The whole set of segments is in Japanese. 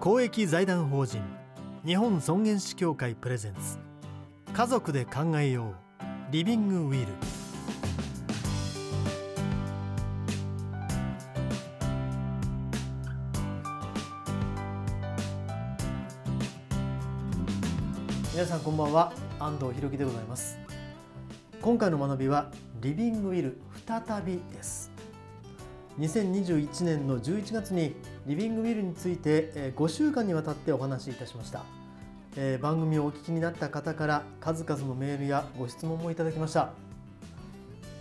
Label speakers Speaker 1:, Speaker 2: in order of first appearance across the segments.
Speaker 1: 公益財団法人日本尊厳死協会プレゼンツ。家族で考えようリビングウィル。皆さんこんばんは安藤博樹でございます。今回の学びはリビングウィル再びです。2021年の11月にリビングウィルについて5週間にわたってお話しいたしました。番組をお聞きになった方から数々のメールやご質問もいただきました。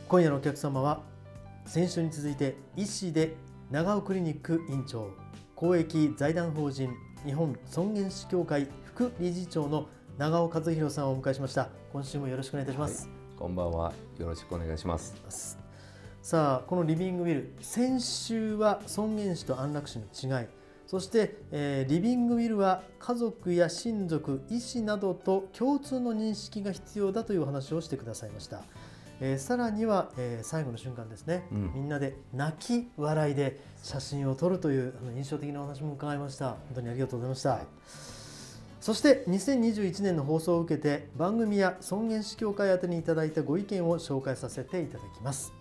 Speaker 1: 今夜のお客様は先週に続いて医師で長尾クリニック院長公益財団法人日本尊厳死協会副理事長の長尾和弘さんをお迎えしました。今週もよろしくお願いいたします、はい、
Speaker 2: こんばんは。よろしくお願いします
Speaker 1: さあこのリビングウィル先週は尊厳死と安楽死の違い。そして、えー、リビングウィルは家族や親族医師などと共通の認識が必要だという話をしてくださいました、えー、さらには、えー、最後の瞬間ですね、うん、みんなで泣き笑いで写真を撮るというあの印象的なお話も伺いました。本当にありがとうございました、はい、そして2021年の放送を受けて番組や尊厳死協会宛てにいただいたご意見を紹介させていただきます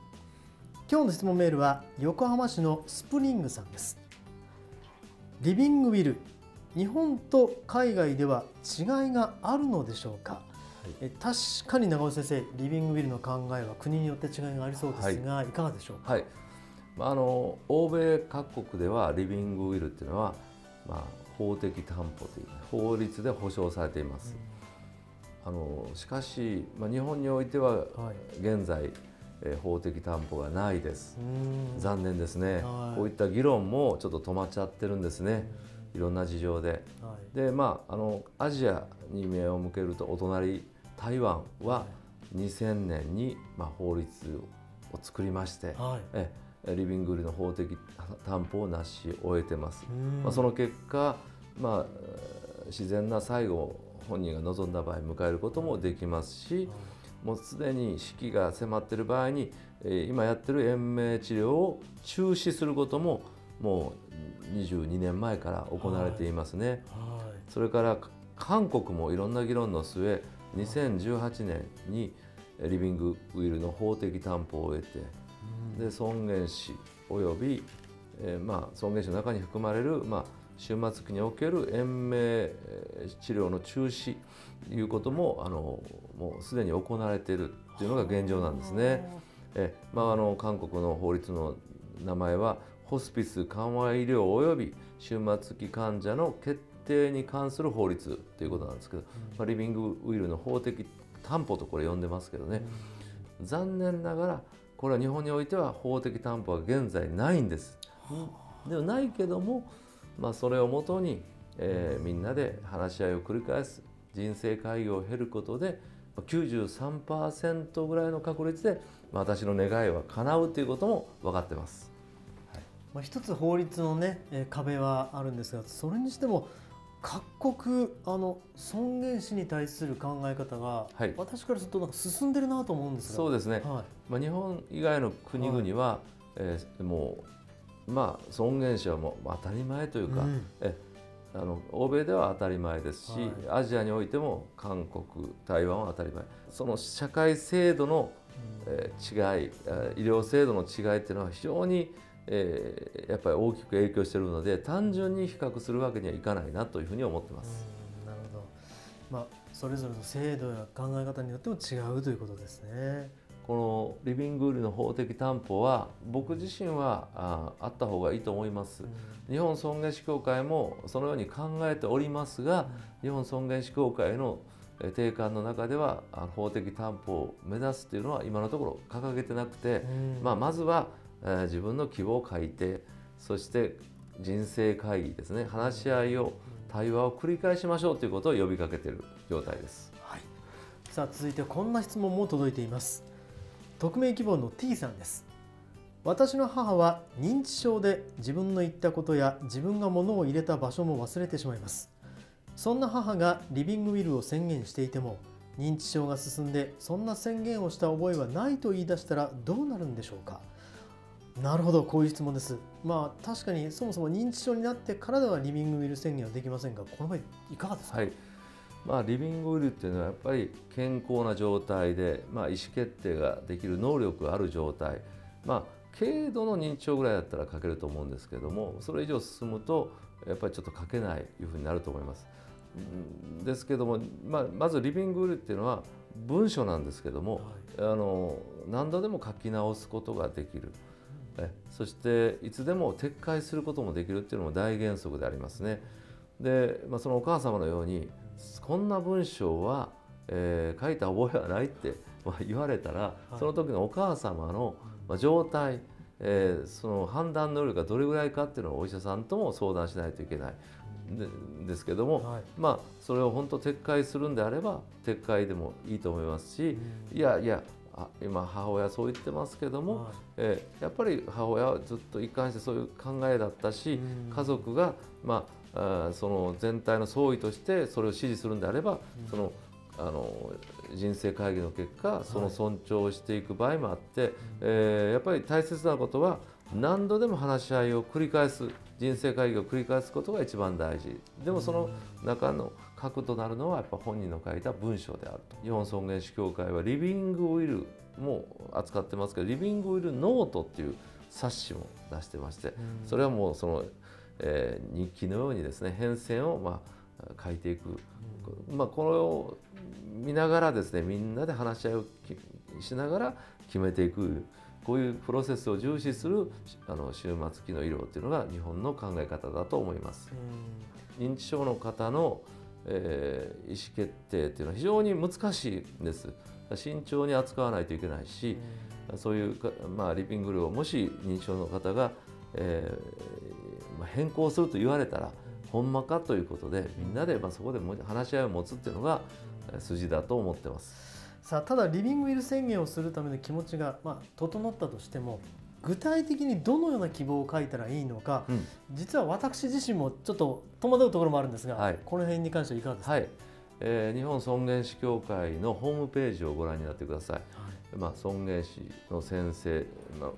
Speaker 1: 今日の質問メールは横浜市のスプリングさんです。リビングウィル日本と海外では違いがあるのでしょうか、はい、確かに長尾先生リビングウィルの考えは国によって違いがありそうですが、はい、いかがでしょうか、はい、
Speaker 2: あの欧米各国ではリビングウィルっていうのは、まあ、法的担保という法律で保障されています、うん、あのしかし、まあ、日本においては現在、え法的担保がないです。残念ですね、はい、こういった議論もちょっと止まっちゃってるんですね。いろんな事情で、はい、でまああのアジアに目を向けるとお隣台湾は2000年に、まあ、法律を作りまして、はい、えリビングリの法的担保を成し終えてます、まあ、その結果、まあ、自然な最後本人が望んだ場合迎えることもできますし、もうすでに死期が迫っている場合に、え今やってる延命治療を中止することももう22年前から行われていますね。はい。はい、それから韓国もいろんな議論の末2018年にリビングウィルの法的担保を得て、で尊厳死および、えー、まあ、尊厳死の中に含まれる、まあ、終末期における延命治療の中止ということもあのもうすでに行われているというのが現状なんですね。えまあ、あの韓国の法律の名前はホスピス緩和医療及び終末期患者の決定に関する法律ということなんですけど、まあ、リビングウィルの法的担保とこれ呼んでますけどね、残念ながらこれは日本においては法的担保は現在ないんです。でもないけどもまあ、それをもとに、えー、みんなで話し合いを繰り返す人生会議を経ることで93%ぐらいの確率で私の願いは叶うということも分かってます。
Speaker 1: はい、まあ、一つ法律のね壁はあるんですがそれにしても各国あの尊厳死に対する考え方が、はい、私からするとなんか進んでるなと思うんです
Speaker 2: が。そうですね、はい、まあ、日本以外の国々は、はい、えー、もうまあ尊厳死はもう当たり前というか、うん、えあの欧米では当たり前ですし、はい、アジアにおいても韓国台湾は当たり前。その社会制度の、えー、違い医療制度の違いっていうのは非常に、えー、やっぱり大きく影響しているので単純に比較するわけにはいかないなというふうに思ってます。
Speaker 1: なるほど、まあ、それぞれの制度や考え方によっても違うということですね。
Speaker 2: このリビングウールの法的担保は僕自身はああった方がいいと思います、うん、日本尊厳死協会もそのように考えておりますが、うん、日本尊厳死協会の定款の中では法的担保を目指すというのは今のところ掲げてなくて、うん、まあ、まずは、えー、自分の希望を書いてそして人生会議ですね話し合いを対話を繰り返しましょうということを呼びかけている状態です。はい、
Speaker 1: さあ続いてこんな質問も届いています。匿名希望の T さんです。私の母は認知症で自分の言ったことや自分が物を入れた場所も忘れてしまいます。そんな母がリビングウィルを宣言していても認知症が進んでそんな宣言をした覚えはないと言い出したらどうなるんでしょうか。なるほどこういう質問です。まあ確かにそもそも認知症になってからではリビングウィル宣言はできませんがこの場合いかがですか、
Speaker 2: はい。まあ、リビングウィルっていうのはやっぱり健康な状態で、まあ、意思決定ができる能力がある状態、まあ、軽度の認知症ぐらいだったら書けると思うんですけどもそれ以上進むとやっぱりちょっと書けないいうふうになると思います。ですけども、まあ、まずリビングウィルっていうのは文書なんですけども、はい、あの何度でも書き直すことができる。えそしていつでも撤回することもできるっていうのも大原則でありますね。で、まあ、そのお母様のようにこんな文章は、えー、書いた覚えはないって言われたら、その時のお母様の状態、えー、その判断能力がどれぐらいかっていうのをお医者さんとも相談しないといけない。ですけども、はい、まあそれを本当撤回するんであれば撤回でもいいと思いますし、いやいや今母親そう言ってますけども、はい、えー、やっぱり母親はずっと一貫してそういう考えだったし、家族がまああその全体の総意としてそれを支持するんであれば、そのあの人生会議の結果その尊重をしていく場合もあって、はい、えー、やっぱり大切なことは何度でも話し合いを繰り返す人生会議を繰り返すことが一番大事。でもその中の核となるのはやっぱ本人の書いた文章であると。日本尊厳死協会はリビングウィルも扱ってますけどリビングウィルノートっていう冊子も出してましてそれはもうそのえー、日記のようにですね変遷をまあ書いていく、まあ、これを見ながらですねみんなで話し合いをしながら決めていくこういうプロセスを重視するあの終末期の医療っていうのが日本の考え方だと思います。認知症の方の、えー、意思決定っていうのは非常に難しいんです。慎重に扱わないといけないし、そういうまあ、リビングルーをもし認知症の方が、え変更すると言われたらほんまかということでみんなでまあそこで話し合いを持つっていうのが筋だと思ってます。
Speaker 1: さあただリビングウィル宣言をするための気持ちが、まあ、整ったとしても具体的にどのような希望を書いたらいいのか、うん、実は私自身もちょっと戸惑うところもあるんですが、はい、この辺に関してはいかがですか、はい。
Speaker 2: えー、日本尊厳死協会のホームページをご覧になってください。はい、まあ、尊厳死の先生、まあ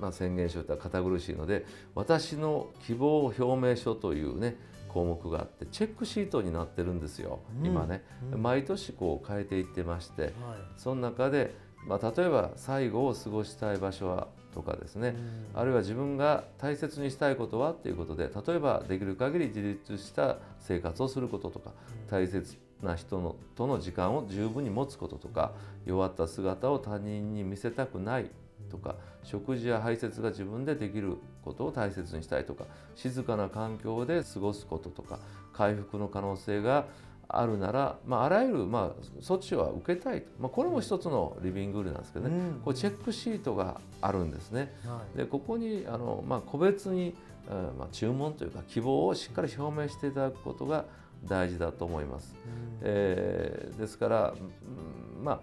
Speaker 2: まあ、宣言書とは堅苦しいので私の希望表明書というね項目があってチェックシートになってるんですよ、うん、今ね、うん、毎年こう変えていってまして、はい、その中で、まあ、例えば最後を過ごしたい場所はとかですね、うん、あるいは自分が大切にしたいことはということで例えばできる限り自立した生活をすることとか大切な人のとの時間を十分に持つこととか弱った姿を他人に見せたくないとか食事や排泄が自分でできることを大切にしたいとか静かな環境で過ごすこととか回復の可能性があるなら、まあ、あらゆる、まあ、措置は受けたいと、まあ、これも一つのリビングルールなんですけどね、うん、こうチェックシートがあるんですね。はい、でここにあの、まあ、個別に、まあ、注文というか希望をしっかり表明していただくことが大事だと思います。うん、えー、ですから、まあ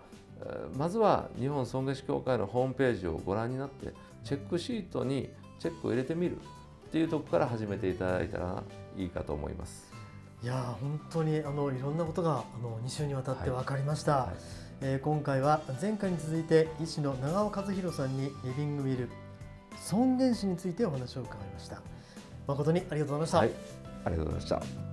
Speaker 2: まずは日本尊厳死協会のホームページをご覧になってチェックシートにチェックを入れてみる。っていうとこから始めていただいたらいいかと思います。
Speaker 1: いや本当にあのいろんなことがあの2週にわたって分かりました、はい。はい、えー、今回は前回に続いて医師の長尾和弘さんにリビングウィル尊厳死についてお話を伺いました。誠にありがとうございました、はい、
Speaker 2: ありがとうございました